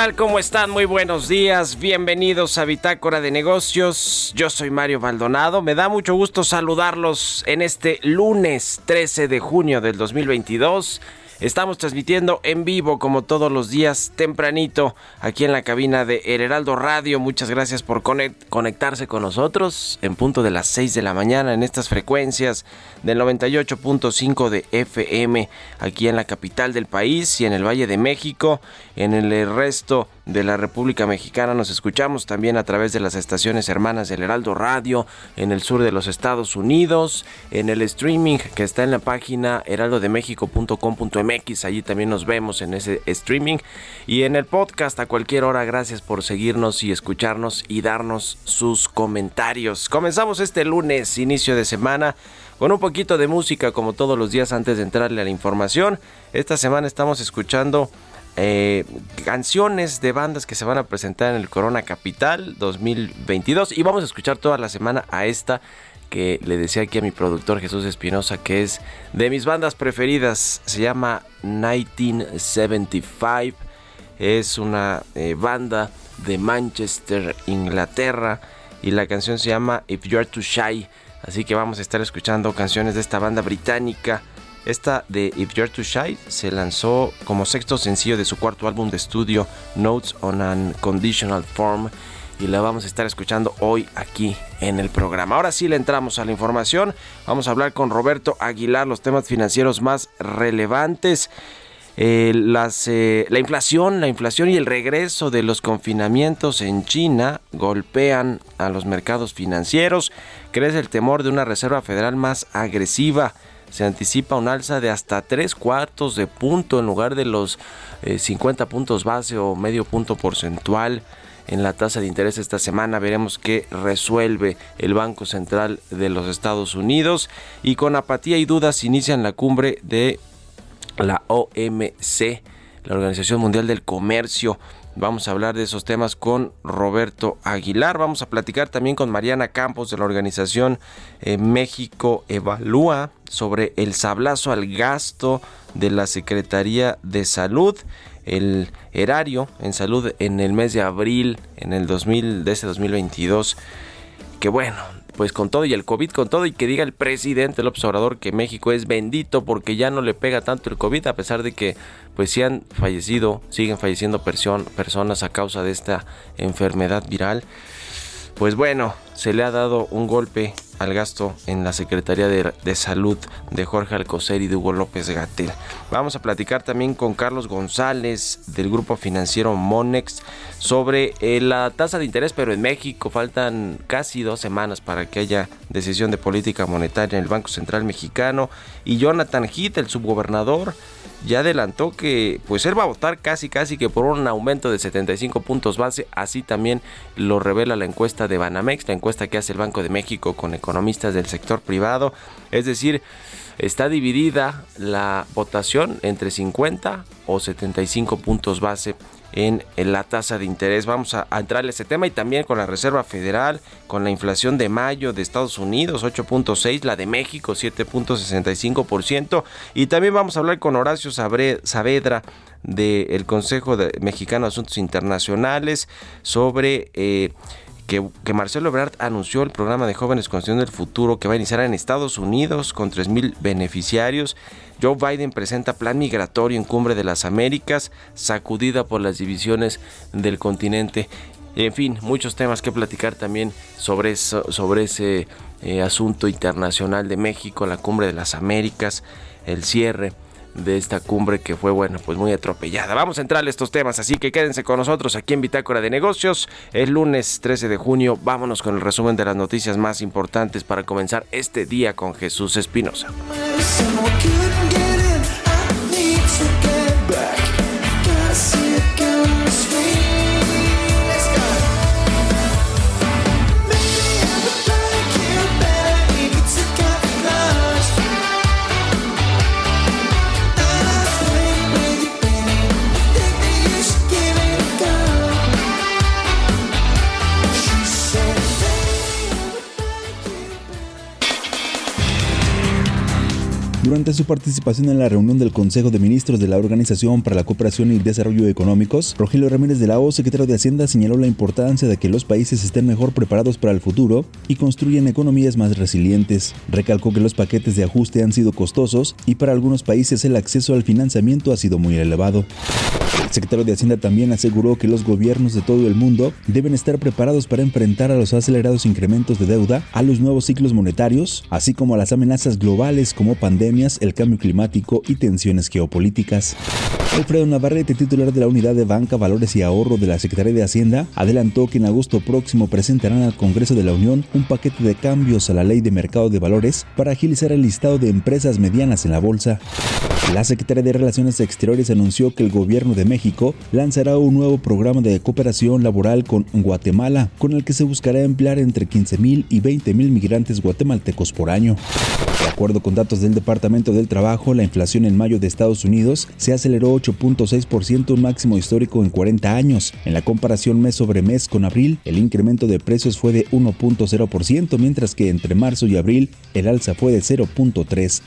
Tal? ¿Cómo están? Muy buenos días. Bienvenidos a Bitácora de Negocios. Yo soy Mario Maldonado. Me da mucho gusto saludarlos en este lunes 13 de junio del 2022. Estamos transmitiendo en vivo como todos los días tempranito aquí en la cabina de El Heraldo Radio. Muchas gracias por conectarse con nosotros en punto de las 6 de la mañana en estas frecuencias del 98.5 de FM aquí en la capital del país y en el Valle de México. En el resto de la República Mexicana nos escuchamos también a través de las estaciones hermanas del Heraldo Radio en el sur de los Estados Unidos, en el streaming que está en la página heraldodemexico.com.mx, allí también nos vemos en ese streaming y en el podcast a cualquier hora. Gracias por seguirnos y escucharnos y darnos sus comentarios. Comenzamos este lunes, inicio de semana con un poquito de música como todos los días antes de entrarle a la información. Esta semana estamos escuchando eh, canciones de bandas que se van a presentar en el Corona Capital 2022 y vamos a escuchar toda la semana a esta que le decía aquí a mi productor Jesús Espinosa que es de mis bandas preferidas, se llama 1975, es una eh, banda de Manchester, Inglaterra. Y la canción se llama If You're Too Shy, así que vamos a estar escuchando canciones de esta banda británica. Esta de If You're Too Shy se lanzó como sexto sencillo de su cuarto álbum de estudio Notes on an Conditional Form y la vamos a estar escuchando hoy aquí en el programa. Ahora sí le entramos a la información. Vamos a hablar con Roberto Aguilar los temas financieros más relevantes. Eh, la inflación, la inflación y el regreso de los confinamientos en China golpean a los mercados financieros. Crece el temor de una Reserva Federal más agresiva se anticipa un alza de hasta 3 cuartos de punto en lugar de los 50 puntos base o medio punto porcentual en la tasa de interés esta semana. Veremos qué resuelve el Banco Central de los Estados Unidos. Y con apatía y dudas inician la cumbre de la OMC, la Organización Mundial del Comercio. Vamos a hablar de esos temas con Roberto Aguilar. Vamos a platicar también con Mariana Campos de la organización eh, México Evalúa sobre el sablazo al gasto de la Secretaría de Salud. El erario en salud en el mes de abril en el 2000 de ese 2022 que bueno pues con todo y el COVID con todo y que diga el presidente el observador que México es bendito porque ya no le pega tanto el COVID a pesar de que pues sí han fallecido, siguen falleciendo personas a causa de esta enfermedad viral. Pues bueno, se le ha dado un golpe al gasto en la Secretaría de, Salud de Jorge Alcocer y de Hugo López Gatel. Vamos a platicar también con Carlos González del grupo financiero Monex sobre eh, la tasa de interés, pero en México faltan casi dos semanas para que haya decisión de política monetaria en el Banco Central Mexicano y Jonathan Heath, el subgobernador, ya adelantó que pues él va a votar casi casi que por un aumento de 75 puntos base, así también lo revela la encuesta de Banamex, la encuesta que hace el Banco de México con economistas del sector privado, es decir, está dividida la votación entre 50 o 75 puntos base en, la tasa de interés. Vamos a, entrar a ese tema y también con la Reserva Federal, con la inflación de mayo de Estados Unidos 8.6, la de México 7.65% y también vamos a hablar con Horacio Saavedra del Consejo Mexicano de Asuntos Internacionales sobre... Eh, que, Marcelo Ebrard anunció el programa de jóvenes construyendo el futuro que va a iniciar en Estados Unidos con 3.000 beneficiarios. Joe Biden presenta plan migratorio en Cumbre de las Américas, sacudida por las divisiones del continente. En fin, muchos temas que platicar también sobre, sobre ese eh, asunto internacional de México, la Cumbre de las Américas, el cierre de esta cumbre que fue, bueno, pues muy atropellada. Vamos a entrar a estos temas, así que quédense con nosotros aquí en Bitácora de Negocios. El lunes 13 de junio, vámonos con el resumen de las noticias más importantes para comenzar este día con Jesús Espinosa. Durante su participación en la reunión del Consejo de Ministros de la Organización para la Cooperación y Desarrollo Económicos, Rogelio Ramírez de la O, secretario de Hacienda, señaló la importancia de que los países estén mejor preparados para el futuro y construyan economías más resilientes. Recalcó que los paquetes de ajuste han sido costosos y para algunos países el acceso al financiamiento ha sido muy elevado. El secretario de Hacienda también aseguró que los gobiernos de todo el mundo deben estar preparados para enfrentar a los acelerados incrementos de deuda, a los nuevos ciclos monetarios, así como a las amenazas globales como el cambio climático y tensiones geopolíticas. Alfredo Navarrete, titular de la Unidad de Banca, Valores y Ahorro de la Secretaría de Hacienda, adelantó que en agosto próximo presentarán al Congreso de la Unión un paquete de cambios a la Ley de Mercado de Valores para agilizar el listado de empresas medianas en la bolsa. La Secretaría de Relaciones Exteriores anunció que el gobierno de México lanzará un nuevo programa de cooperación laboral con Guatemala, con el que se buscará emplear entre 15.000 y 20.000 migrantes guatemaltecos por año. De acuerdo con datos del Departamento del Trabajo, la inflación en mayo de Estados Unidos se aceleró 8.6%, un máximo histórico en 40 años. En la comparación mes sobre mes con abril, el incremento de precios fue de 1.0%, mientras que entre marzo y abril el alza fue de 0.3%.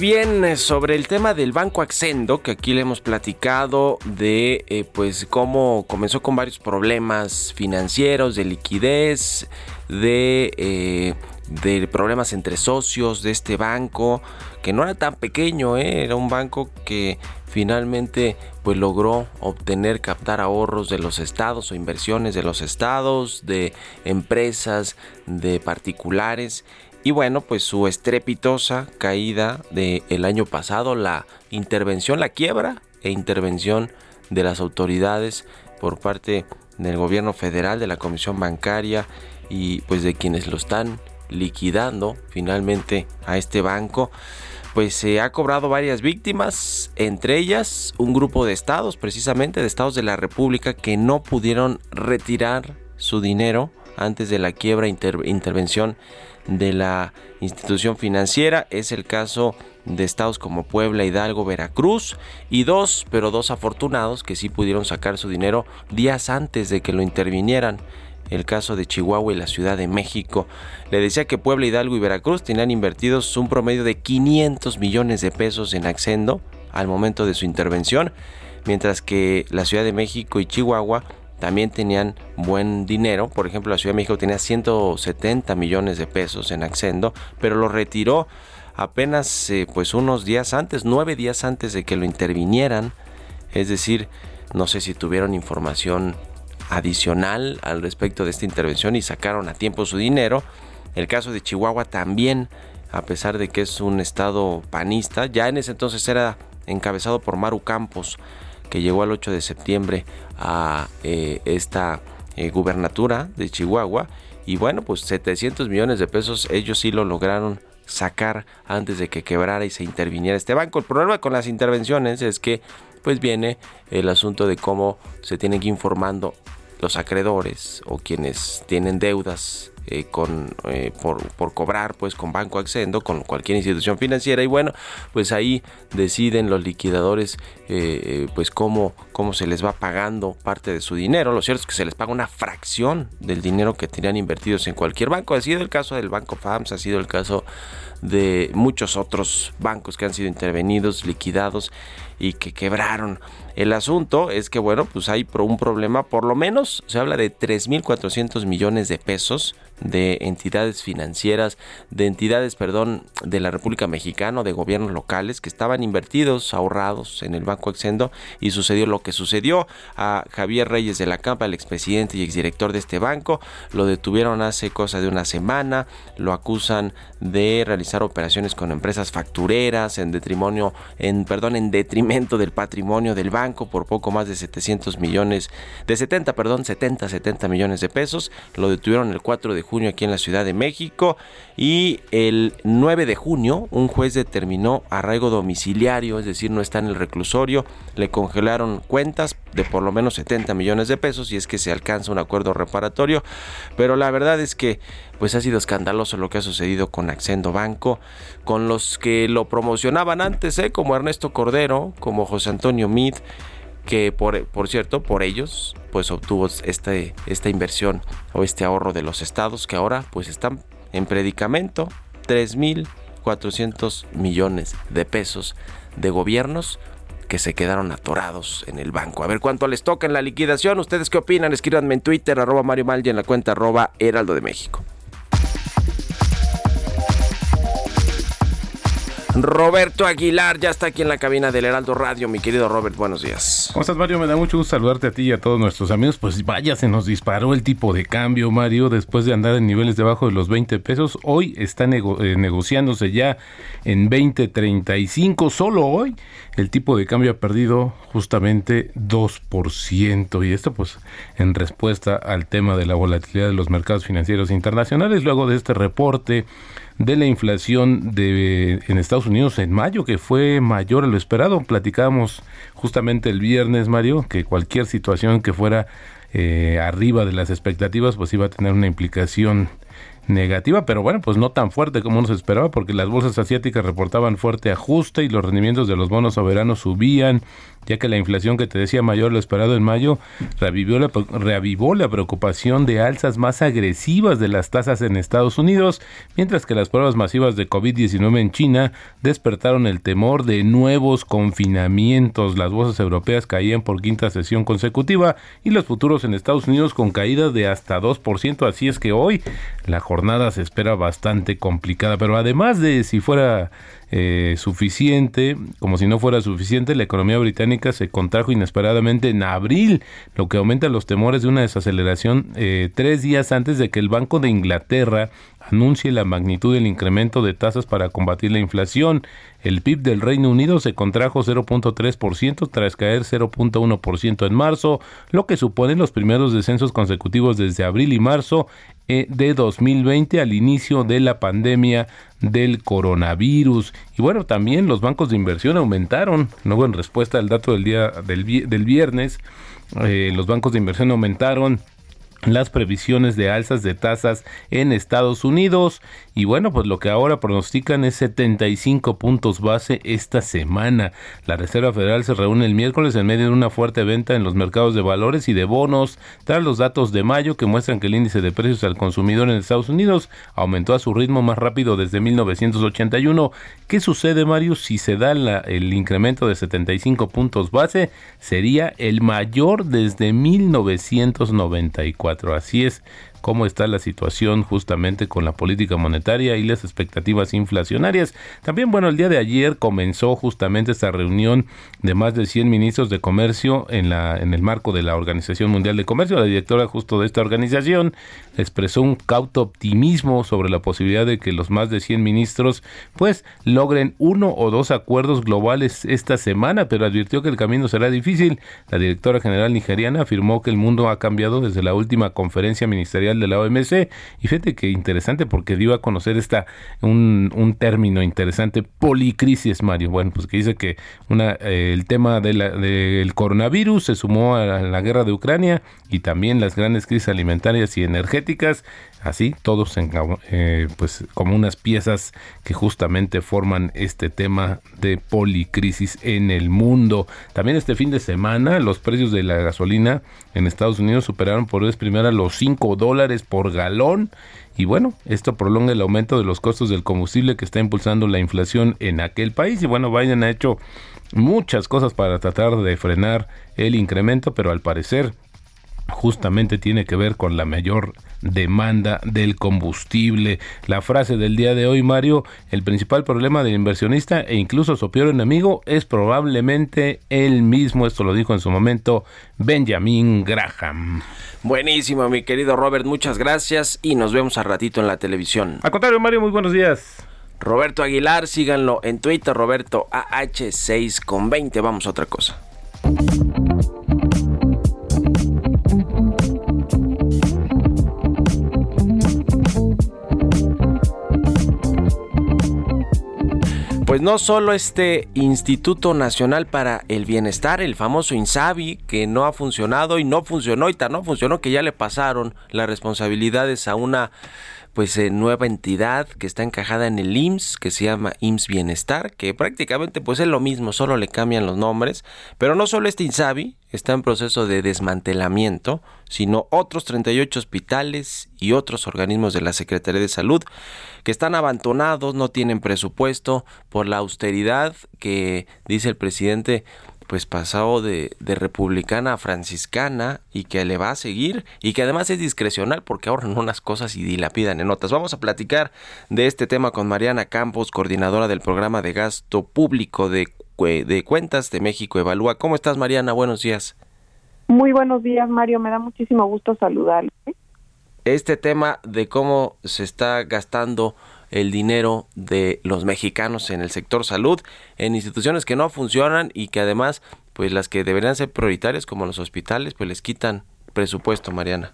bien, eh, sobre el tema del Banco Accendo, que aquí le hemos platicado de eh, pues cómo comenzó con varios problemas financieros, de liquidez, de, eh, de problemas entre socios de este banco, que no era tan pequeño, era un banco que finalmente pues logró obtener, captar ahorros de los estados o inversiones de los estados, de empresas, de particulares y bueno, pues su estrepitosa caída del año pasado, la intervención, la quiebra e intervención de las autoridades por parte del gobierno federal, de la Comisión Bancaria y pues de quienes lo están liquidando finalmente a este banco, pues se ha cobrado varias víctimas, entre ellas un grupo de estados, precisamente de estados de la República, que no pudieron retirar su dinero antes de la quiebra e intervención de la institución financiera. Es el caso de estados como Puebla, Hidalgo, Veracruz y dos, pero dos afortunados que sí pudieron sacar su dinero días antes de que lo intervinieran. El caso de Chihuahua y la Ciudad de México. Le decía que Puebla, Hidalgo y Veracruz tenían invertidos un promedio de 500 millones de pesos en Accendo al momento de su intervención, mientras que la Ciudad de México y Chihuahua también tenían buen dinero. Por ejemplo, la Ciudad de México tenía 170 millones de pesos en Accendo, pero lo retiró apenas eh, pues unos días antes, nueve días antes de que lo intervinieran. Es decir, no sé si tuvieron información adicional al respecto de esta intervención y sacaron a tiempo su dinero. El caso de Chihuahua también, a pesar de que es un estado panista, ya en ese entonces era encabezado por Maru Campos, que llegó al 8 de septiembre a eh, esta eh, gubernatura de Chihuahua. Y bueno, pues 700 millones de pesos ellos sí lo lograron sacar antes de que quebrara y se interviniera este banco. El problema con las intervenciones es que pues viene el asunto de cómo se tienen que informando los acreedores o quienes tienen deudas eh, con, eh, por, por, cobrar pues con Banco Accendo, con cualquier institución financiera y bueno, pues ahí deciden los liquidadores eh, pues cómo, cómo se les va pagando parte de su dinero. Lo cierto es que se les paga una fracción del dinero que tenían invertidos en cualquier banco. Ha sido el caso del Banco FAMS, ha sido el caso de muchos otros bancos que han sido intervenidos, liquidados y que quebraron. El asunto es que, bueno, pues hay un problema, por lo menos se habla de 3.400 millones de pesos de entidades financieras, de entidades, perdón, de la República Mexicana, de gobiernos locales que estaban invertidos, ahorrados en el Banco Exendo y sucedió lo que sucedió. A Javier Reyes de la Campa, el expresidente y exdirector de este banco, lo detuvieron hace cosa de una semana, lo acusan de realizar operaciones con empresas factureras en detrimonio, en perdón, en detrimento del patrimonio del banco por poco más de 700 millones, de 70, perdón, 70, 70 millones de pesos, lo detuvieron el 4 de junio aquí en la Ciudad de México. Y el 9 de junio un juez determinó arraigo domiciliario, es decir, no está en el reclusorio, le congelaron cuentas de por lo menos 70 millones de pesos y es que se alcanza un acuerdo reparatorio, pero la verdad es que pues ha sido escandaloso lo que ha sucedido con Accendo Banco, con los que lo promocionaban antes, ¿eh? como Ernesto Cordero, como José Antonio Mid, que por, por cierto, por ellos, pues obtuvo este, esta inversión o este ahorro de los estados que ahora pues están en predicamento, 3.400 millones de pesos de gobiernos que se quedaron atorados en el banco. A ver cuánto les toca en la liquidación. ¿Ustedes qué opinan? Escríbanme en Twitter, arroba Mario Mal y en la cuenta arroba Heraldo de México. Roberto Aguilar ya está aquí en la cabina del Heraldo Radio. Mi querido Robert, buenos días. ¿Cómo estás, Mario? Me da mucho gusto saludarte a ti y a todos nuestros amigos. Pues vaya, se nos disparó el tipo de cambio, Mario, después de andar en niveles debajo de los 20 pesos. Hoy está eh, negociándose ya en 20.35. Solo hoy el tipo de cambio ha perdido justamente 2%. Y esto pues en respuesta al tema de la volatilidad de los mercados financieros internacionales. Luego de este reporte de la inflación de, en Estados Unidos en mayo, que fue mayor a lo esperado. Platicábamos justamente el viernes, Mario, que cualquier situación que fuera eh, arriba de las expectativas, pues iba a tener una implicación negativa, pero bueno, pues no tan fuerte como nos esperaba, porque las bolsas asiáticas reportaban fuerte ajuste y los rendimientos de los bonos soberanos subían, ya que la inflación que te decía mayor lo esperado en mayo la, reavivó la preocupación de alzas más agresivas de las tasas en Estados Unidos, mientras que las pruebas masivas de COVID-19 en China despertaron el temor de nuevos confinamientos. Las bolsas europeas caían por quinta sesión consecutiva y los futuros en Estados Unidos con caída de hasta 2%, así es que hoy la jornada se espera bastante complicada, pero además de si fuera eh, suficiente, como si no fuera suficiente, la economía británica se contrajo inesperadamente en abril, lo que aumenta los temores de una desaceleración eh, tres días antes de que el Banco de Inglaterra anuncie la magnitud del incremento de tasas para combatir la inflación. El PIB del Reino Unido se contrajo 0.3% tras caer 0.1% en marzo, lo que supone los primeros descensos consecutivos desde abril y marzo eh, de 2020 al inicio de la pandemia del coronavirus. Y bueno, también los bancos de inversión aumentaron, luego en respuesta al dato del día del, viernes, eh, los bancos de inversión aumentaron las previsiones de alzas de tasas en Estados Unidos. Y bueno pues lo que ahora pronostican es 75 puntos base esta semana. La Reserva Federal se reúne el miércoles en medio de una fuerte venta en los mercados de valores y de bonos. Tras los datos de mayo que muestran que el índice de precios al consumidor en Estados Unidos aumentó a su ritmo más rápido desde 1981 ¿qué sucede Mario si se da el incremento de 75 puntos base sería el mayor desde 1994 Así es cómo está la situación justamente con la política monetaria y las expectativas inflacionarias. También, bueno, el día de ayer comenzó justamente esta reunión de más de 100 ministros de comercio en, la, en el marco de la Organización Mundial de Comercio. La directora justo de esta organización expresó un cauto optimismo sobre la posibilidad de que los más de 100 ministros pues logren uno o dos acuerdos globales esta semana, pero advirtió que el camino será difícil. La directora general nigeriana afirmó que el mundo ha cambiado desde la última conferencia ministerial de la OMC. Y fíjate que interesante porque dio a conocer esta un, un término interesante, policrisis, Mario. Bueno, pues que dice que una, eh, el tema de la, del coronavirus se sumó a la guerra de Ucrania y también las grandes crisis alimentarias y energéticas así todos en, eh, pues como unas piezas que justamente forman este tema de policrisis en el mundo. También este fin de semana los precios de la gasolina en Estados Unidos superaron por vez primera los 5 dólares por galón y bueno, esto prolonga el aumento de los costos del combustible que está impulsando la inflación en aquel país y bueno, Biden ha hecho muchas cosas para tratar de frenar el incremento, pero al parecer justamente tiene que ver con la mayor demanda del combustible. La frase del día de hoy, Mario, el principal problema del inversionista e incluso su peor enemigo es probablemente él mismo. Esto lo dijo en su momento Benjamin Graham. Buenísimo, mi querido Robert, muchas gracias y nos vemos al ratito en la televisión. Al contrario, Mario, muy buenos días. Roberto Aguilar, síganlo en Twitter, Roberto AH6 con 20. Vamos a otra cosa. Pues no solo este Instituto Nacional para el Bienestar, el famoso INSABI, que no ha funcionado y no funcionó y tan no funcionó que ya le pasaron las responsabilidades a una pues eh, nueva entidad que está encajada en el IMSS, que se llama IMSS Bienestar, que prácticamente pues es lo mismo, solo le cambian los nombres, pero no solo este INSABI está en proceso de desmantelamiento, sino otros 38 hospitales y otros organismos de la Secretaría de Salud que están abandonados, no tienen presupuesto por la austeridad que dice el presidente pues pasado de, de, republicana a franciscana y que le va a seguir y que además es discrecional porque ahorran unas cosas y dilapidan en otras. Vamos a platicar de este tema con Mariana Campos, coordinadora del programa de gasto público de, de cuentas de México Evalúa. ¿Cómo estás Mariana? Buenos días. Muy buenos días Mario, me da muchísimo gusto saludarle. Este tema de cómo se está gastando el dinero de los mexicanos en el sector salud, en instituciones que no funcionan y que además, pues las que deberían ser prioritarias como los hospitales, pues les quitan presupuesto, Mariana.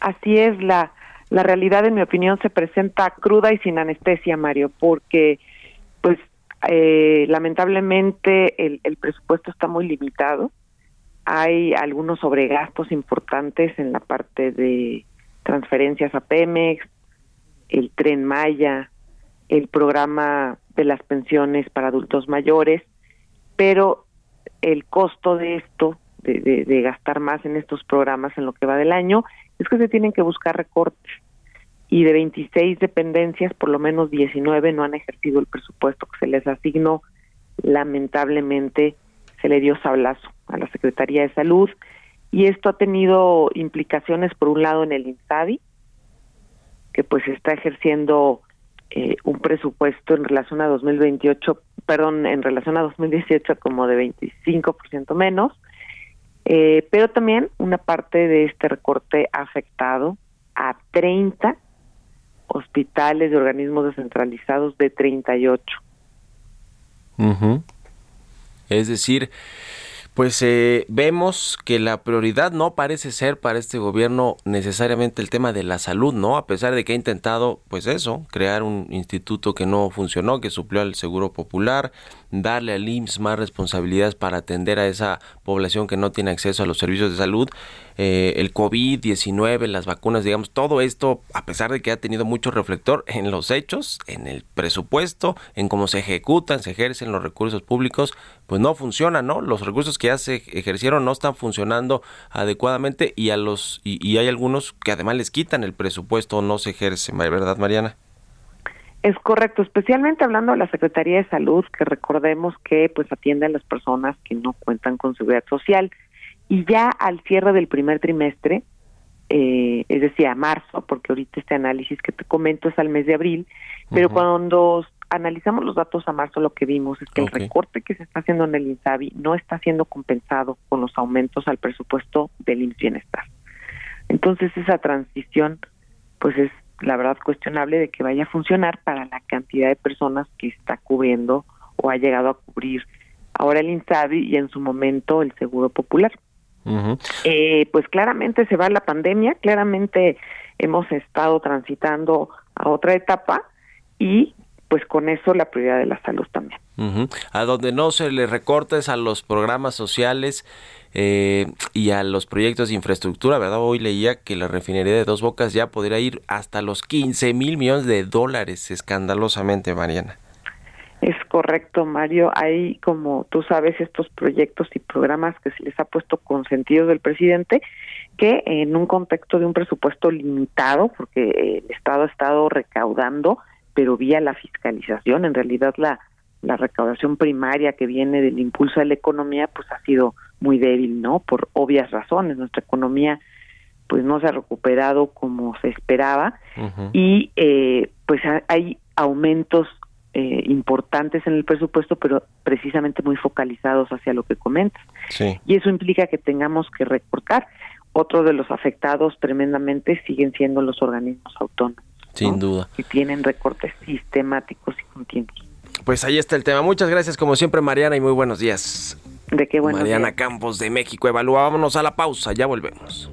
Así es, la, la realidad en mi opinión se presenta cruda y sin anestesia, Mario, porque pues eh, lamentablemente el, el presupuesto está muy limitado. Hay algunos sobregastos importantes en la parte de transferencias a Pemex, el tren Maya, el programa de las pensiones para adultos mayores, pero el costo de esto, de, gastar más en estos programas en lo que va del año, es que se tienen que buscar recortes. Y de 26 dependencias, por lo menos 19 no han ejercido el presupuesto que se les asignó. Lamentablemente se le dio sablazo a la Secretaría de Salud y esto ha tenido implicaciones, por un lado, en el INSABI, que pues está ejerciendo eh, un presupuesto en relación a 2028, perdón, en relación a 2018 como de 25% menos, eh, pero también una parte de este recorte ha afectado a 30 hospitales de organismos descentralizados de 38. Es decir, pues eh, vemos que la prioridad no parece ser para este gobierno necesariamente el tema de la salud, ¿no? A pesar de que ha intentado, pues eso, crear un instituto que no funcionó, que suplió al Seguro Popular, darle al IMSS más responsabilidades para atender a esa población que no tiene acceso a los servicios de salud. Eh, el COVID-19, las vacunas, digamos, todo esto, a pesar de que ha tenido mucho reflector en los hechos, en el presupuesto, en cómo se ejecutan, se ejercen los recursos públicos, pues no funciona, ¿no? Los recursos que ya se ejercieron no están funcionando adecuadamente y a los y, y hay algunos que además les quitan el presupuesto, no se ejercen, ¿verdad, Mariana? Es correcto, especialmente hablando de la Secretaría de Salud, que recordemos que pues atiende a las personas que no cuentan con seguridad social y ya al cierre del primer trimestre, eh, es decir, a marzo, porque ahorita este análisis que te comento es al mes de abril, pero cuando analizamos los datos a marzo, lo que vimos es que el recorte que se está haciendo en el INSABI no está siendo compensado con los aumentos al presupuesto del IMSS Bienestar. Entonces esa transición, pues es la verdad cuestionable de que vaya a funcionar para la cantidad de personas que está cubriendo o ha llegado a cubrir ahora el INSABI y en su momento el Seguro Popular. Eh, pues claramente se va la pandemia, claramente hemos estado transitando a otra etapa y pues con eso la prioridad de la salud también. A donde no se le recortes a los programas sociales eh, y a los proyectos de infraestructura, ¿verdad? Hoy leía que la refinería de Dos Bocas ya podría ir hasta los 15 mil millones de dólares, escandalosamente, Mariana. Es correcto, Mario. Hay, como tú sabes, estos proyectos y programas que se les ha puesto con sentido del presidente, que en un contexto de un presupuesto limitado, porque el Estado ha estado recaudando, pero vía la fiscalización, en realidad la, la recaudación primaria que viene del impulso de la economía, pues ha sido muy débil, ¿no? Por obvias razones. Nuestra economía pues no se ha recuperado como se esperaba y eh, pues hay aumentos eh, importantes en el presupuesto, pero precisamente muy focalizados hacia lo que comentas. Y eso implica que tengamos que recortar. Otro de los afectados tremendamente siguen siendo los organismos autónomos. Sin duda. Que tienen recortes sistemáticos y continuos. Pues ahí está el tema. Muchas gracias como siempre Mariana y muy buenos días. De qué bueno. Mariana Campos de México. Evaluámonos a la pausa, ya volvemos.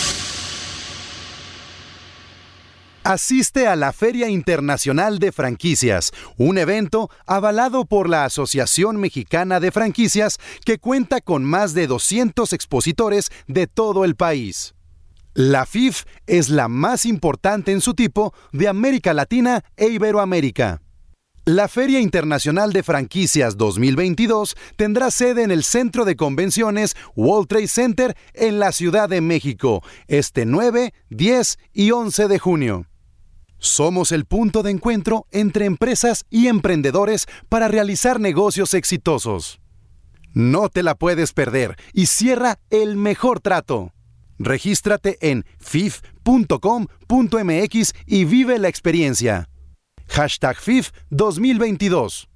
Asiste a la Feria Internacional de Franquicias, un evento avalado por la Asociación Mexicana de Franquicias que cuenta con más de 200 expositores de todo el país. La FIF es la más importante en su tipo de América Latina e Iberoamérica. La Feria Internacional de Franquicias 2022 tendrá sede en el Centro de Convenciones World Trade Center en la Ciudad de México este 9, 10 y 11 de junio. Somos el punto de encuentro entre empresas y emprendedores para realizar negocios exitosos. No te la puedes perder y cierra el mejor trato. Regístrate en fif.com.mx y vive la experiencia. Hashtag FIF 2022.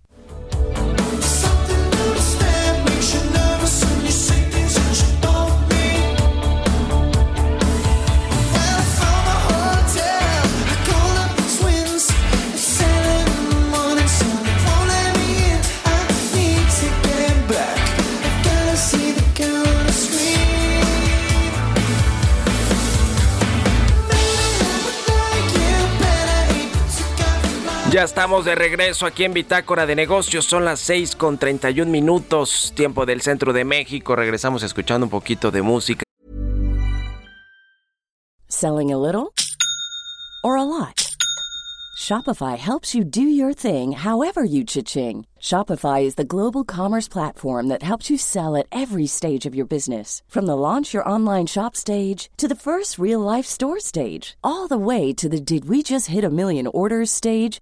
Ya estamos de regreso aquí en Bitácora de Negocios. Son las 6 con 31 minutos, tiempo del centro de México. Regresamos escuchando un poquito de música. Selling a little or a lot? Shopify helps you do your thing however you cha-ching. Shopify is the global commerce platform that helps you sell at every stage of your business. From the launch your online shop stage to the first real life store stage, all the way to the did we just hit a million orders stage.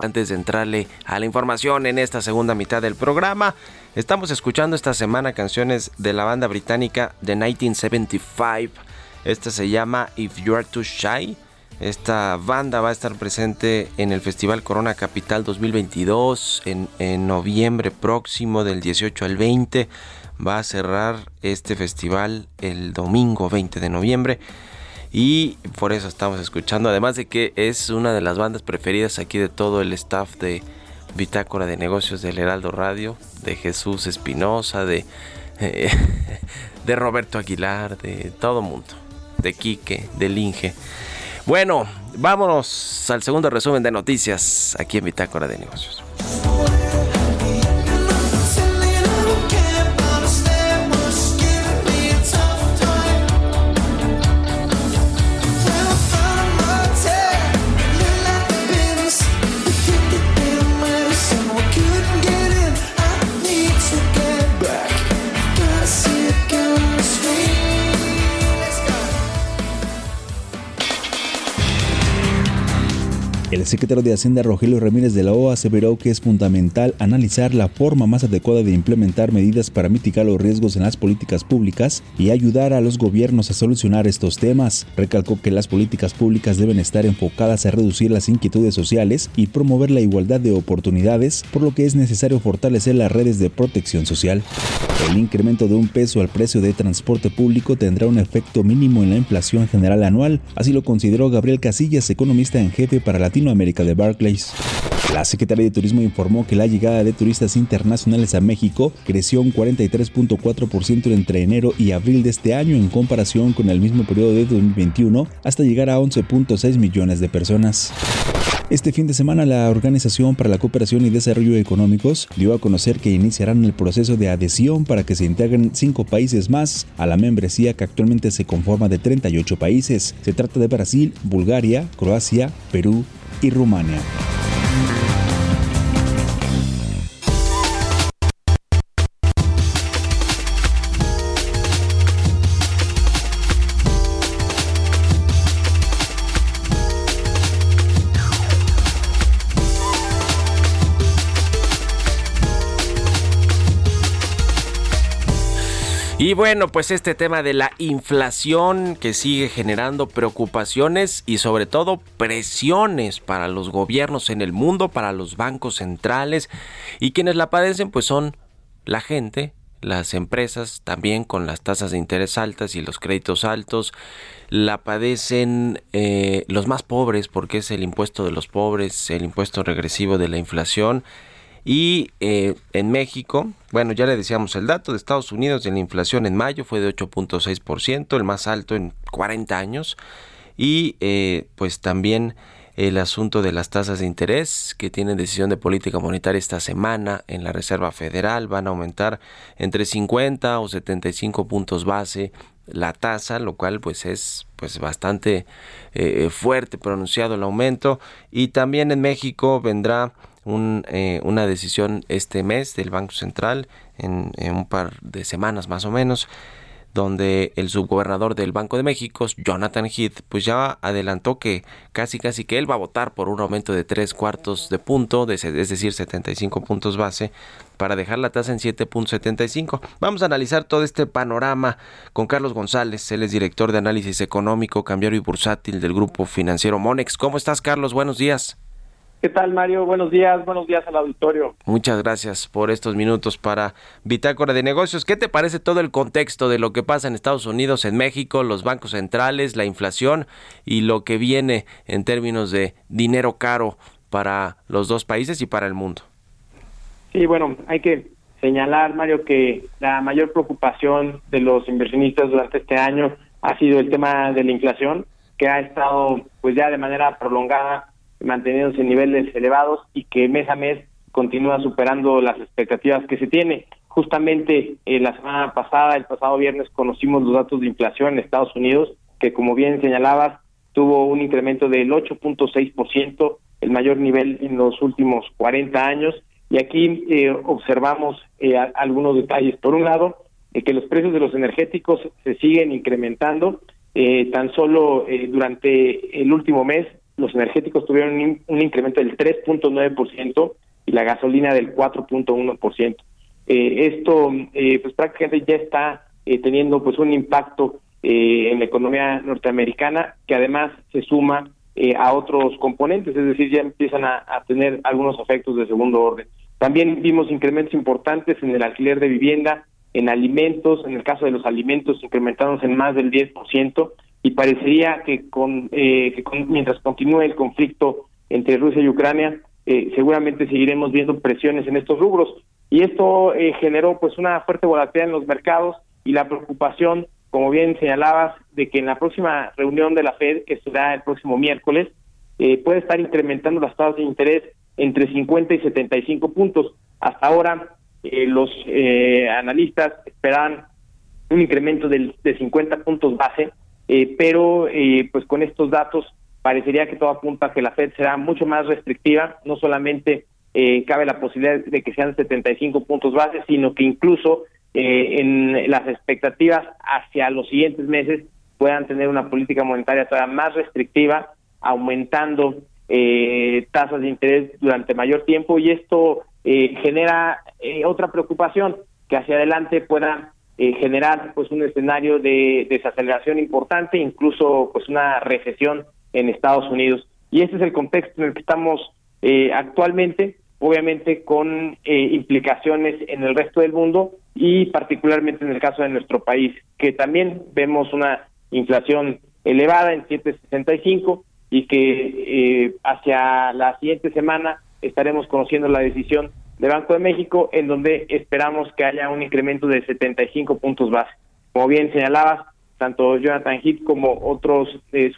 Antes de entrarle a la información en esta segunda mitad del programa, estamos escuchando esta semana canciones de la banda británica The 1975. Esta se llama If You Are Too Shy. Esta banda va a estar presente en el Festival Corona Capital 2022 en, en noviembre próximo del 18 al 20. Va a cerrar este festival el domingo 20 de noviembre y por eso estamos escuchando. Además de que es una de las bandas preferidas aquí de todo el staff de Bitácora de Negocios del Heraldo Radio, de Jesús Espinosa, de, de Roberto Aguilar, de todo mundo, de Quique, de Linge. Bueno, vámonos al segundo resumen de noticias aquí en Bitácora de Negocios. El secretario de Hacienda Rogelio Ramírez de la OA aseveró que es fundamental analizar la forma más adecuada de implementar medidas para mitigar los riesgos en las políticas públicas y ayudar a los gobiernos a solucionar estos temas. Recalcó que las políticas públicas deben estar enfocadas a reducir las inquietudes sociales y promover la igualdad de oportunidades, por lo que es necesario fortalecer las redes de protección social. El incremento de un peso al precio de transporte público tendrá un efecto mínimo en la inflación general anual, así lo consideró Gabriel Casillas, economista en jefe para Latinoamérica de Barclays. La Secretaría de Turismo informó que la llegada de turistas internacionales a México creció un 43.4% entre enero y abril de este año en comparación con el mismo periodo de 2021, hasta llegar a 11.6 millones de personas. Este fin de semana la Organización para la Cooperación y Desarrollo Económicos dio a conocer que iniciarán el proceso de adhesión para que se integren cinco países más a la membresía que actualmente se conforma de 38 países. Se trata de Brasil, Bulgaria, Croacia, Perú y Rumania. Bueno, pues este tema de la inflación que sigue generando preocupaciones y sobre todo presiones para los gobiernos en el mundo, para los bancos centrales. Y quienes la padecen pues son la gente, las empresas también con las tasas de interés altas y los créditos altos. La padecen eh, los más pobres porque es el impuesto de los pobres, el impuesto regresivo de la inflación y eh, en México, bueno, ya le decíamos el dato de Estados Unidos de la inflación en mayo fue de 8.6%, el más alto en 40 años. Y eh, pues también el asunto de las tasas de interés que tienen decisión de política monetaria esta semana en la Reserva Federal van a aumentar entre 50 o 75 puntos base la tasa, lo cual pues es pues bastante eh, fuerte pronunciado el aumento y también en México vendrá eh, una decisión este mes del Banco Central, en, un par de semanas más o menos, donde el subgobernador del Banco de México, Jonathan Heath, pues ya adelantó que casi casi que él va a votar por un aumento de tres cuartos de punto, es decir, 75 puntos base, para dejar la tasa en 7.75. Vamos a analizar todo este panorama con Carlos González, él es director de análisis económico, cambiario y bursátil del grupo financiero Monex. ¿Cómo estás, Carlos? Buenos días. ¿Qué tal, Mario? Buenos días, buenos días al auditorio. Muchas gracias por estos minutos para Bitácora de Negocios. ¿Qué te parece todo el contexto de lo que pasa en Estados Unidos, en México, los bancos centrales, la inflación y lo que viene en términos de dinero caro para los dos países y para el mundo? Sí, bueno, hay que señalar, Mario, que la mayor preocupación de los inversionistas durante este año ha sido el tema de la inflación, que ha estado pues ya de manera prolongada manteniéndose en niveles elevados y que mes a mes continúa superando las expectativas que se tiene. Justamente eh, la semana pasada, el pasado viernes, conocimos los datos de inflación en Estados Unidos, que como bien señalabas, tuvo un incremento del 8.6%, el mayor nivel en los últimos 40 años. Y aquí eh, observamos eh, algunos detalles. Por un lado, que los precios de los energéticos se siguen incrementando. tan solo durante el último mes los energéticos tuvieron un, incremento del 3.9% y la gasolina del 4.1%. Eh, esto eh, pues prácticamente ya está eh, teniendo pues un impacto eh, en la economía norteamericana que además se suma eh, a otros componentes, es decir, ya empiezan a, tener algunos efectos de segundo orden. También vimos incrementos importantes en el alquiler de vivienda, en alimentos, en el caso de los alimentos incrementados en más del 10%, y parecería que, con, que mientras continúe el conflicto entre Rusia y Ucrania, seguramente seguiremos viendo presiones en estos rubros. Y esto generó pues una fuerte volatilidad en los mercados y la preocupación, como bien señalabas, de que en la próxima reunión de la Fed, que será el próximo miércoles, eh, puede estar incrementando las tasas de interés entre 50 y 75 puntos. Hasta ahora, eh, los eh, analistas esperan un incremento del, de 50 puntos base, pero pues con estos datos parecería que todo apunta a que la Fed será mucho más restrictiva, no solamente cabe la posibilidad de que sean 75 puntos base, sino que incluso eh, en las expectativas hacia los siguientes meses puedan tener una política monetaria todavía más restrictiva, aumentando eh, tasas de interés durante mayor tiempo. Y esto eh, genera eh, otra preocupación que hacia adelante pueda eh, generar pues un escenario de desaceleración importante, incluso pues una recesión en Estados Unidos. Y este es el contexto en el que estamos eh, actualmente, obviamente con eh, implicaciones en el resto del mundo y particularmente en el caso de nuestro país, que también vemos una inflación elevada en 7.65 y que eh, hacia la siguiente semana estaremos conociendo la decisión del Banco de México en donde esperamos que haya un incremento de 75 puntos base. Como bien señalabas, tanto Jonathan Heath como otros eh,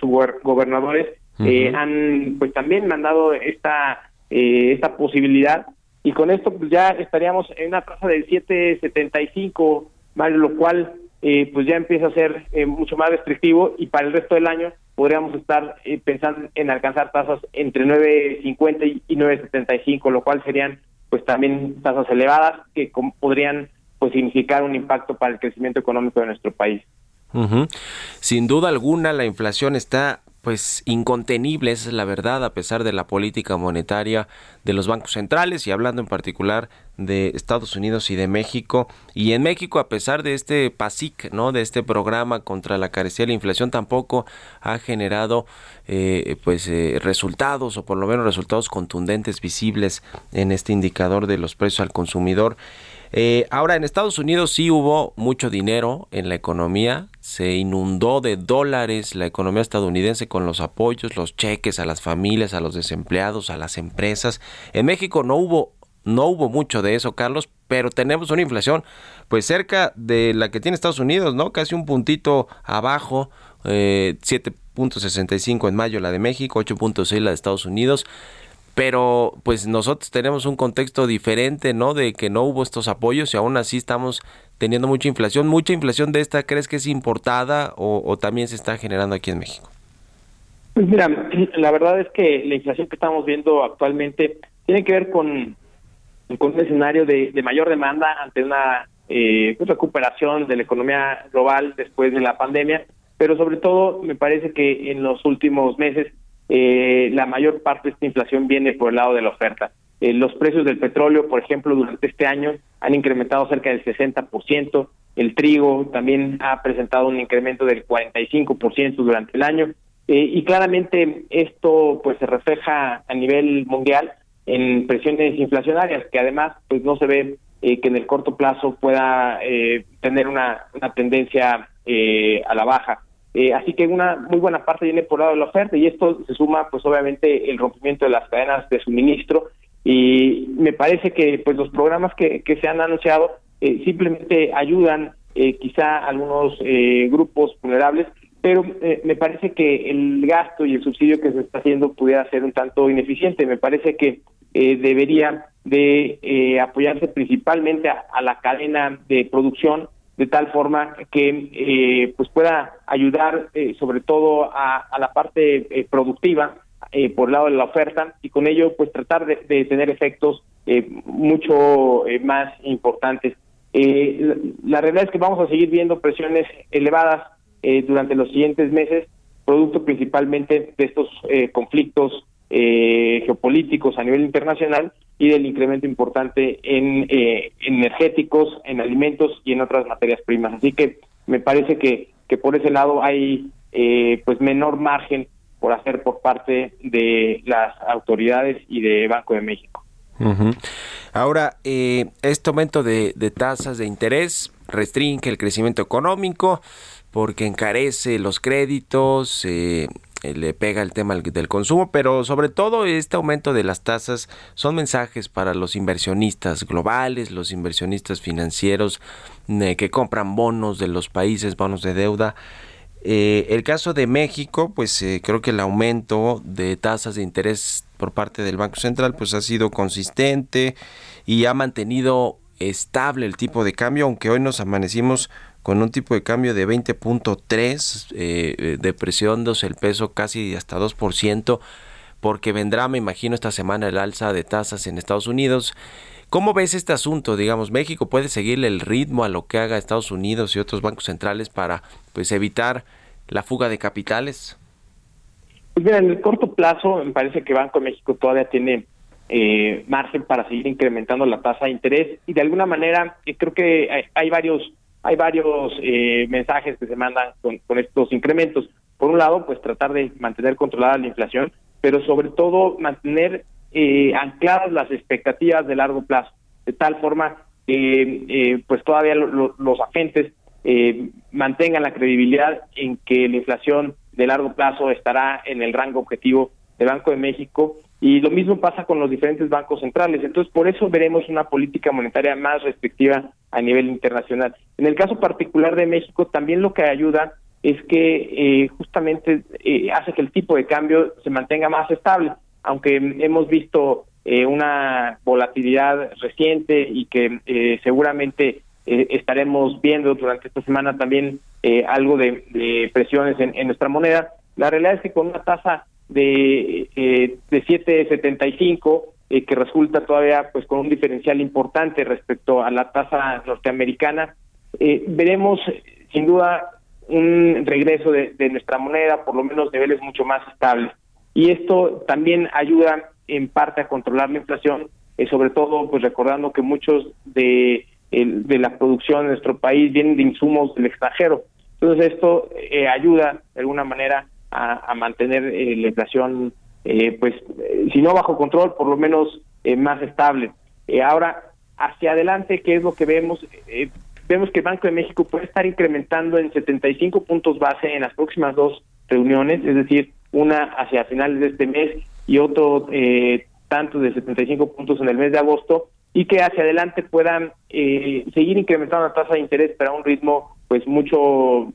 subgobernadores eh, han pues también mandado esta eh, esta posibilidad y con esto pues ya estaríamos en una tasa del 7.75, Mario, lo cual eh, pues ya empieza a ser eh, mucho más restrictivo y para el resto del año podríamos estar eh, pensando en alcanzar tasas entre 9.50 y 9.75, lo cual serían pues también tasas elevadas que podrían pues significar un impacto para el crecimiento económico de nuestro país. Sin duda alguna la inflación está pues incontenible, esa es la verdad, a pesar de la política monetaria de los bancos centrales y hablando en particular de Estados Unidos y de México. Y en México, a pesar de este PASIC, ¿no? de este programa contra la carecía de la inflación, tampoco ha generado eh, pues eh, resultados o por lo menos resultados contundentes visibles en este indicador de los precios al consumidor. Eh, ahora, en Estados Unidos sí hubo mucho dinero en la economía, se inundó de dólares la economía estadounidense con los apoyos, los cheques a las familias, a los desempleados, a las empresas. En México no hubo no hubo mucho de eso, Carlos, pero tenemos una inflación pues cerca de la que tiene Estados Unidos, ¿no? Casi un puntito abajo, eh, 7.65 en mayo la de México, 8.6 la de Estados Unidos pero pues nosotros tenemos un contexto diferente, ¿no? De que no hubo estos apoyos y aún así estamos teniendo mucha inflación. ¿Mucha inflación de esta crees que es importada o, también se está generando aquí en México? Pues mira, la verdad es que la inflación que estamos viendo actualmente tiene que ver con, con un escenario de, mayor demanda ante una eh, pues, recuperación de la economía global después de la pandemia, pero sobre todo me parece que en los últimos meses eh, la mayor parte de esta inflación viene por el lado de la oferta. Eh, los precios del petróleo, por ejemplo, durante este año han incrementado cerca del 60%, el trigo también ha presentado un incremento del 45% durante el año, eh, y claramente esto pues se refleja a nivel mundial en presiones inflacionarias, que además pues no se ve que en el corto plazo pueda tener una, una tendencia a la baja. Eh, así que una muy buena parte viene por lado de la oferta y esto se suma pues obviamente el rompimiento de las cadenas de suministro y me parece que pues los programas que, que se han anunciado eh, simplemente ayudan eh, quizá a algunos grupos vulnerables pero me parece que el gasto y el subsidio que se está haciendo pudiera ser un tanto ineficiente. Me parece que debería de apoyarse principalmente a la cadena de producción de tal forma que eh, pues pueda ayudar eh, sobre todo a, la parte eh, por el lado de la oferta y con ello pues tratar de, tener efectos mucho más importantes. La, realidad es que vamos a seguir viendo presiones elevadas durante los siguientes meses producto principalmente de estos eh, conflictos eh, geopolíticos a nivel internacional y del incremento importante en eh, energéticos, en alimentos y en otras materias primas. Así que me parece que, que por ese lado hay pues menor margen por hacer por parte de las autoridades y de Banco de México. Ahora, este aumento de, de tasas de interés restringe el crecimiento económico, porque encarece los créditos, eh, eh, le pega el tema del consumo, pero sobre todo este aumento de las tasas son mensajes para los inversionistas globales, los inversionistas financieros eh, que compran bonos de los países, bonos de deuda. El caso de México, pues creo que el aumento de tasas de interés por parte del Banco Central pues ha sido consistente y ha mantenido estable el tipo de cambio, aunque hoy nos amanecimos con un tipo de cambio de 20.3, eh, eh, depreciándose el peso casi hasta 2%, porque vendrá, me imagino, esta semana el alza de tasas en Estados Unidos. ¿Cómo ves este asunto? Digamos, México puede seguirle el ritmo a lo que haga Estados Unidos y otros bancos centrales para pues evitar la fuga de capitales. Pues mira, en el corto plazo me parece que Banco de México todavía tiene eh, margen para seguir incrementando la tasa de interés y de alguna manera eh, creo que hay, hay varios hay varios eh, mensajes que se mandan con, con, estos incrementos. Por un lado, pues tratar de mantener controlada la inflación, pero sobre todo mantener eh, ancladas las expectativas de largo plazo, de tal forma que eh, pues todavía los agentes eh, mantengan la credibilidad en que la inflación de largo plazo estará en el rango objetivo del Banco de México y lo mismo pasa con los diferentes bancos centrales. Entonces, por eso veremos una política monetaria más restrictiva a nivel internacional. En el caso particular de México, también lo que ayuda es que eh, justamente eh, hace que el tipo de cambio se mantenga más estable, aunque hemos visto eh, una volatilidad reciente y que seguramente estaremos viendo durante esta semana también algo de, presiones en, nuestra moneda. La realidad es que con una tasa de, eh, de 7.75 eh, que resulta todavía pues con un diferencial importante respecto a la tasa norteamericana. Eh, veremos sin duda un regreso de, nuestra moneda, por lo menos niveles mucho más estables. Y esto también ayuda en parte a controlar la inflación, eh, sobre todo pues recordando que muchos de, de la producción de nuestro país vienen de insumos del extranjero. Entonces esto ayuda de alguna manera a, mantener eh, la inflación, eh, pues, eh, si no bajo control, por lo menos más estable. ahora, hacia adelante, ¿qué es lo que vemos? vemos que el Banco de México puede estar incrementando en 75 puntos base en las próximas dos reuniones, es decir, una hacia finales de este mes y otro tanto de 75 puntos en el mes de agosto, y que hacia adelante puedan seguir incrementando la tasa de interés para un ritmo pues mucho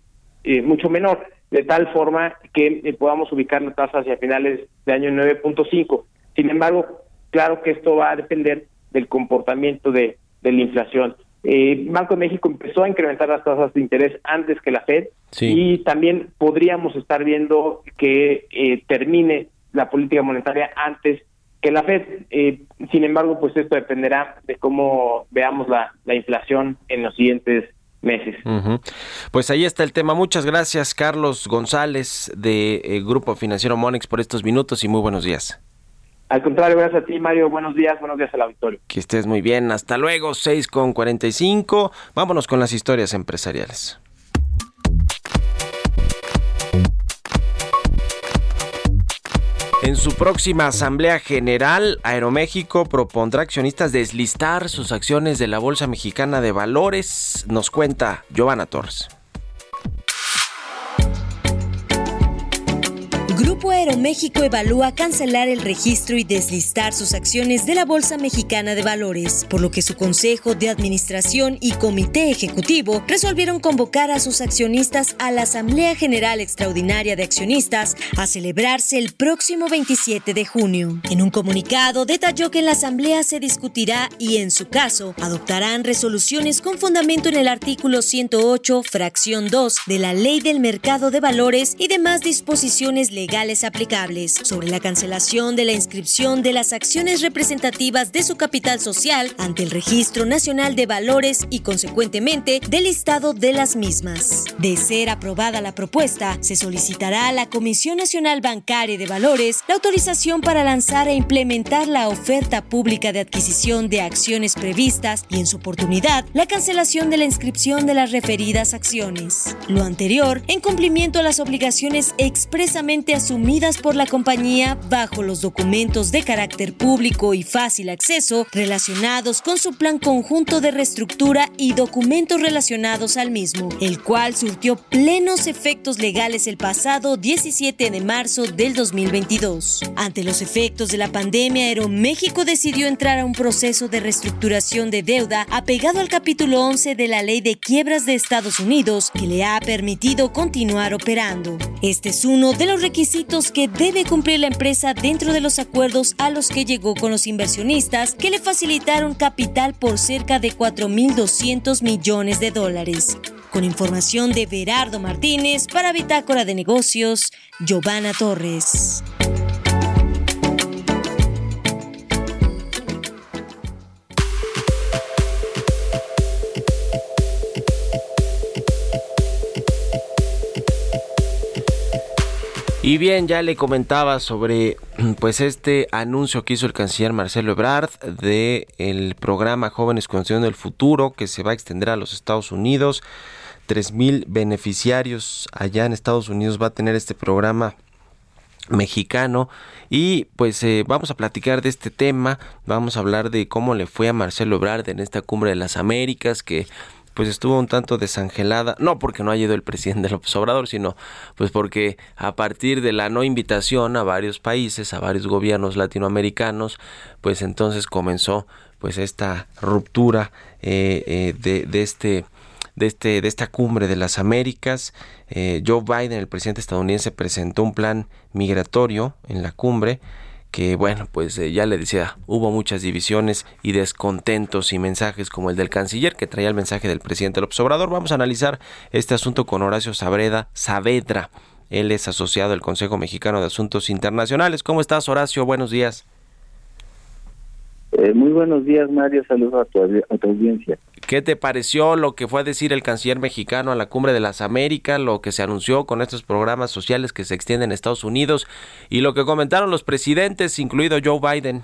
mucho menor de tal forma que eh, podamos ubicar la tasa hacia finales de año 9.5. Sin embargo, claro que esto va a depender del comportamiento de, la inflación. Eh, Banco de México empezó a incrementar las tasas de interés antes que la Fed y también podríamos estar viendo que eh, termine la política monetaria antes que la Fed. Eh, sin embargo, pues esto dependerá de cómo veamos la, la inflación en los siguientes meses. Pues ahí está el tema. Muchas gracias, Carlos González, de eh, Grupo Financiero Monex, por estos minutos y muy buenos días. Al contrario, gracias a ti, Mario. Buenos días, buenos días al auditorio. Que estés muy bien. Hasta luego, 6 con 45. Vámonos con las historias empresariales. En su próxima Asamblea General, Aeroméxico propondrá accionistas deslistar sus acciones de la Bolsa Mexicana de Valores, nos cuenta Giovanna Torres. Grupo Aeroméxico evalúa cancelar el registro y deslistar sus acciones de la Bolsa Mexicana de Valores, por lo que su Consejo de Administración y Comité Ejecutivo resolvieron convocar a sus accionistas a la Asamblea General Extraordinaria de Accionistas a celebrarse el próximo 27 de junio. En un comunicado detalló que en la Asamblea se discutirá y, en su caso, adoptarán resoluciones con fundamento en el artículo 108, fracción 2 de la Ley del Mercado de Valores y demás disposiciones legales aplicables sobre la cancelación de la inscripción de las acciones representativas de su capital social ante el Registro Nacional de Valores y consecuentemente del listado de las mismas. De ser aprobada la propuesta, se solicitará a la Comisión Nacional Bancaria de Valores la autorización para lanzar e implementar la oferta pública de adquisición de acciones previstas y en su oportunidad la cancelación de la inscripción de las referidas acciones. Lo anterior en cumplimiento a las obligaciones expresamente asumidas por la compañía bajo los documentos de carácter público y fácil acceso relacionados con su plan conjunto de reestructura y documentos relacionados al mismo, el cual surtió plenos efectos legales el pasado 17 de marzo del 2022. Ante los efectos de la pandemia, Aeroméxico decidió entrar a un proceso de reestructuración de deuda apegado al capítulo 11 de la Ley de Quiebras de Estados Unidos, que le ha permitido continuar operando. Este es uno de los requisitos que debe cumplir la empresa dentro de los acuerdos a los que llegó con los inversionistas que le facilitaron capital por cerca de 4.200 millones de dólares. Con información de Berardo Martínez para Bitácora de Negocios, Giovanna Torres. Y bien, ya le comentaba sobre pues este anuncio que hizo el canciller Marcelo Ebrard de el programa Jóvenes Construyendo el Futuro que se va a extender a los Estados Unidos. Tres mil beneficiarios allá en Estados Unidos va a tener este programa mexicano y pues eh, vamos a platicar de este tema, vamos a hablar de cómo le fue a Marcelo Ebrard en esta cumbre de las Américas que pues estuvo un tanto desangelada, no porque no haya ido el presidente López Obrador, sino pues porque a partir de la no invitación a varios países, a varios gobiernos latinoamericanos, pues entonces comenzó pues esta ruptura eh, eh, de, de, este de, este, de esta cumbre de las Américas. Eh, Joe Biden, el presidente estadounidense, presentó un plan migratorio en la cumbre que bueno, pues eh, ya le decía, hubo muchas divisiones y descontentos y mensajes como el del canciller que traía el mensaje del presidente López Obrador. Vamos a analizar este asunto con Horacio Sabreda, Saavedra. Él es asociado del Consejo Mexicano de Asuntos Internacionales. ¿Cómo estás, Horacio? Buenos días. Eh, muy buenos días, Mario. Saludos a tu, a tu, audiencia. ¿Qué te pareció lo que fue a decir el canciller mexicano a la Cumbre de las Américas, lo que se anunció con estos programas sociales que se extienden en Estados Unidos y lo que comentaron los presidentes, incluido Joe Biden?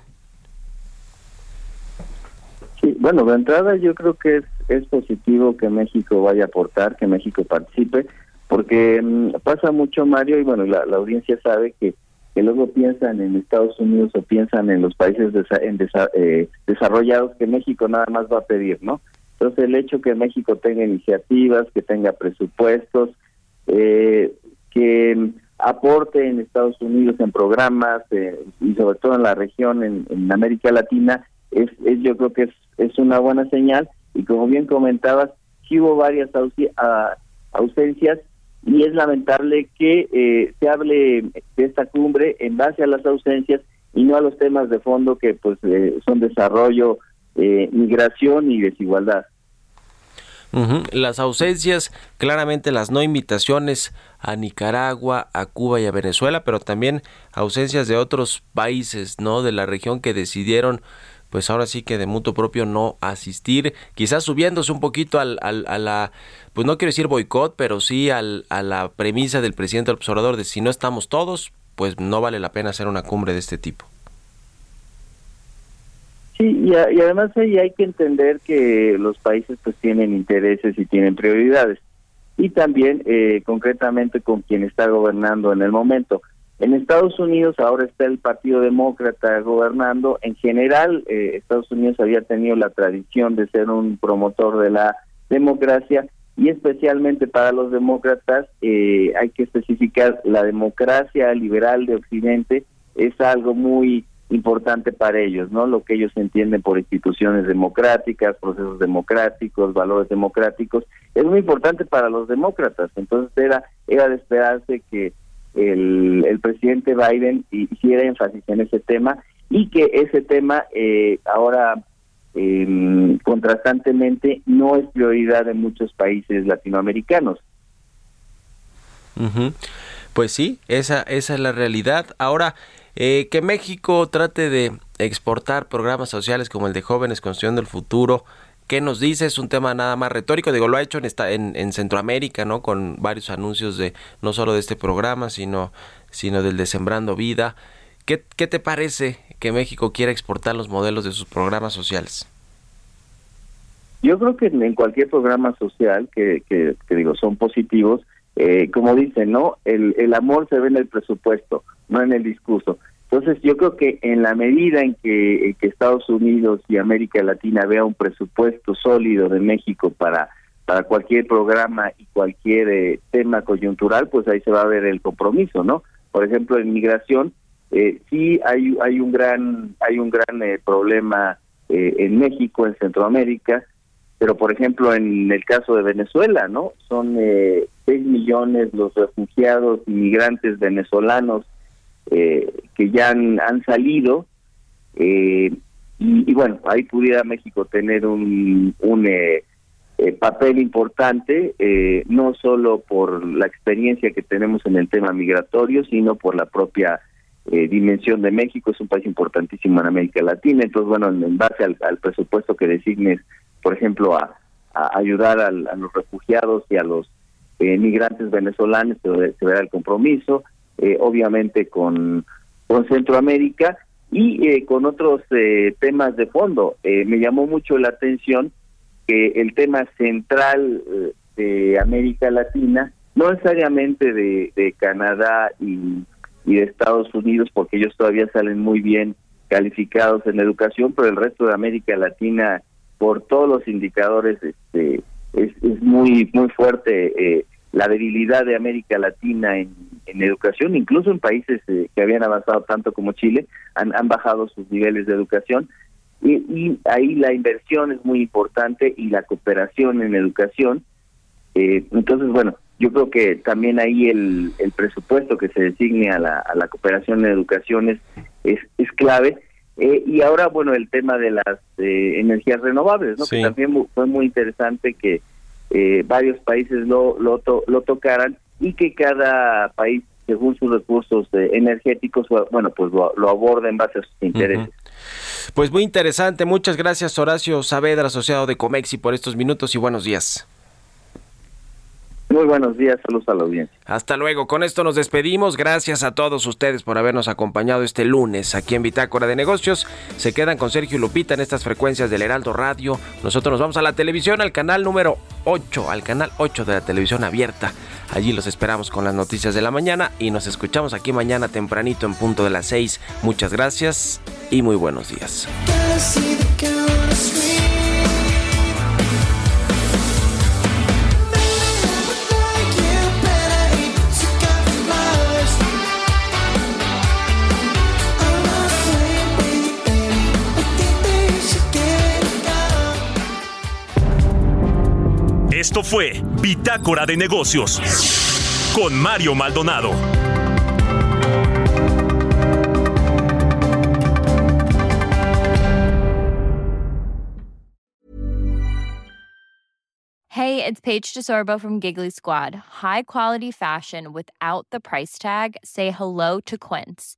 Sí, bueno, de entrada yo creo que es, es positivo que México vaya a aportar, que México participe, porque mm, pasa mucho, Mario, y bueno, la, la audiencia sabe que que luego piensan en Estados Unidos o piensan en los países en eh, desarrollados que México nada más va a pedir, ¿no? Entonces el hecho que México tenga iniciativas, que tenga presupuestos, eh, que aporte en Estados Unidos en programas eh, y sobre todo en la región, en, América Latina, es, es, yo creo que es, es una buena señal y como bien comentabas, sí hubo varias ausencias y es lamentable que eh, se hable de esta cumbre en base a las ausencias y no a los temas de fondo que pues eh, son desarrollo, eh, migración y desigualdad. Las ausencias, claramente las no invitaciones a Nicaragua, a Cuba y a Venezuela, pero también ausencias de otros países, ¿no? De la región que decidieron pues ahora sí que de mutuo propio no asistir, quizás subiéndose un poquito al, al, a la, pues no quiero decir boicot, pero sí al, a la premisa del presidente observador de si no estamos todos, pues no vale la pena hacer una cumbre de este tipo. Sí, y, además ahí hay que entender que los países pues tienen intereses y tienen prioridades. Y también eh, concretamente con quien está gobernando en el momento. En Estados Unidos ahora está el Partido Demócrata gobernando. En general, eh, Estados Unidos había tenido la tradición de ser un promotor de la democracia y especialmente para los demócratas eh, hay que especificar la democracia liberal de Occidente es algo muy importante para ellos, ¿no? Lo que ellos entienden por instituciones democráticas, procesos democráticos, valores democráticos, es muy importante para los demócratas. Entonces era era de esperarse que el, el presidente Biden hiciera énfasis en ese tema y que ese tema eh, ahora eh, contrastantemente no es prioridad en muchos países latinoamericanos. Pues sí, esa, esa es la realidad. Ahora, eh, que México trate de exportar programas sociales como el de Jóvenes Construyendo el Futuro, ¿qué nos dice? Es un tema nada más retórico, digo, lo ha hecho en, en, Centroamérica, ¿no? Con varios anuncios de no solo de este programa, sino, sino del de Sembrando Vida. ¿Qué, ¿Qué te parece que México quiera exportar los modelos de sus programas sociales? Yo creo que en cualquier programa social que, que, digo son positivos, eh, como dicen, ¿no? El, el amor se ve en el presupuesto, no en el discurso. Entonces yo creo que en la medida en que, Estados Unidos y América Latina vea un presupuesto sólido de México para para cualquier programa y cualquier eh, tema coyuntural, pues ahí se va a ver el compromiso, ¿no? Por ejemplo, en migración eh, sí hay hay un gran hay un gran eh, problema eh, en México, en Centroamérica, pero por ejemplo en el caso de Venezuela, ¿no? Son eh, 6 millones los refugiados inmigrantes venezolanos eh, que ya han, salido eh, y, bueno, ahí pudiera México tener un, un eh, papel importante, no solo por la experiencia que tenemos en el tema migratorio, sino por la propia dimensión de México, es un país importantísimo en América Latina, entonces bueno, en, base al, presupuesto que designes, por ejemplo, a, ayudar a los refugiados y a los migrantes venezolanos, se verá el compromiso, eh, obviamente con, con Centroamérica y eh, con otros eh, temas de fondo. me llamó mucho la atención que el tema central de América Latina, no necesariamente de, de Canadá y, y de Estados Unidos, porque ellos todavía salen muy bien calificados en educación, pero el resto de América Latina, por todos los indicadores, este, es, es muy muy fuerte eh, la debilidad de América Latina en, educación, incluso en países eh, que habían avanzado tanto como Chile, han, han bajado sus niveles de educación. Y, ahí la inversión es muy importante y la cooperación en educación. Eh, entonces, bueno, yo creo que también ahí el, el presupuesto que se designe a la, a la cooperación en educación es, es, clave. Eh, y ahora, bueno, el tema de las energías renovables, ¿no? Que también fue muy interesante que eh, varios países lo, lo, lo tocaran y que cada país, según sus recursos eh, energéticos, bueno, pues lo, lo en base a sus intereses. Pues muy interesante. Muchas gracias, Horacio Saavedra, asociado de Comexi, por estos minutos y buenos días. Muy buenos días, saludos a la audiencia. Hasta luego, con esto nos despedimos. Gracias a todos ustedes por habernos acompañado este lunes aquí en Bitácora de Negocios. Se quedan con Sergio Lupita en estas frecuencias del Heraldo Radio. Nosotros nos vamos a la televisión, al canal número 8, al canal 8 de la televisión abierta. Allí los esperamos con las noticias de la mañana y nos escuchamos aquí mañana tempranito en punto de las 6. Muchas gracias y muy buenos días. Esto fue Bitácora de Negocios con Mario Maldonado. Hey, it's Paige DeSorbo from Giggly Squad. High quality fashion without the price tag. Say hello to Quince.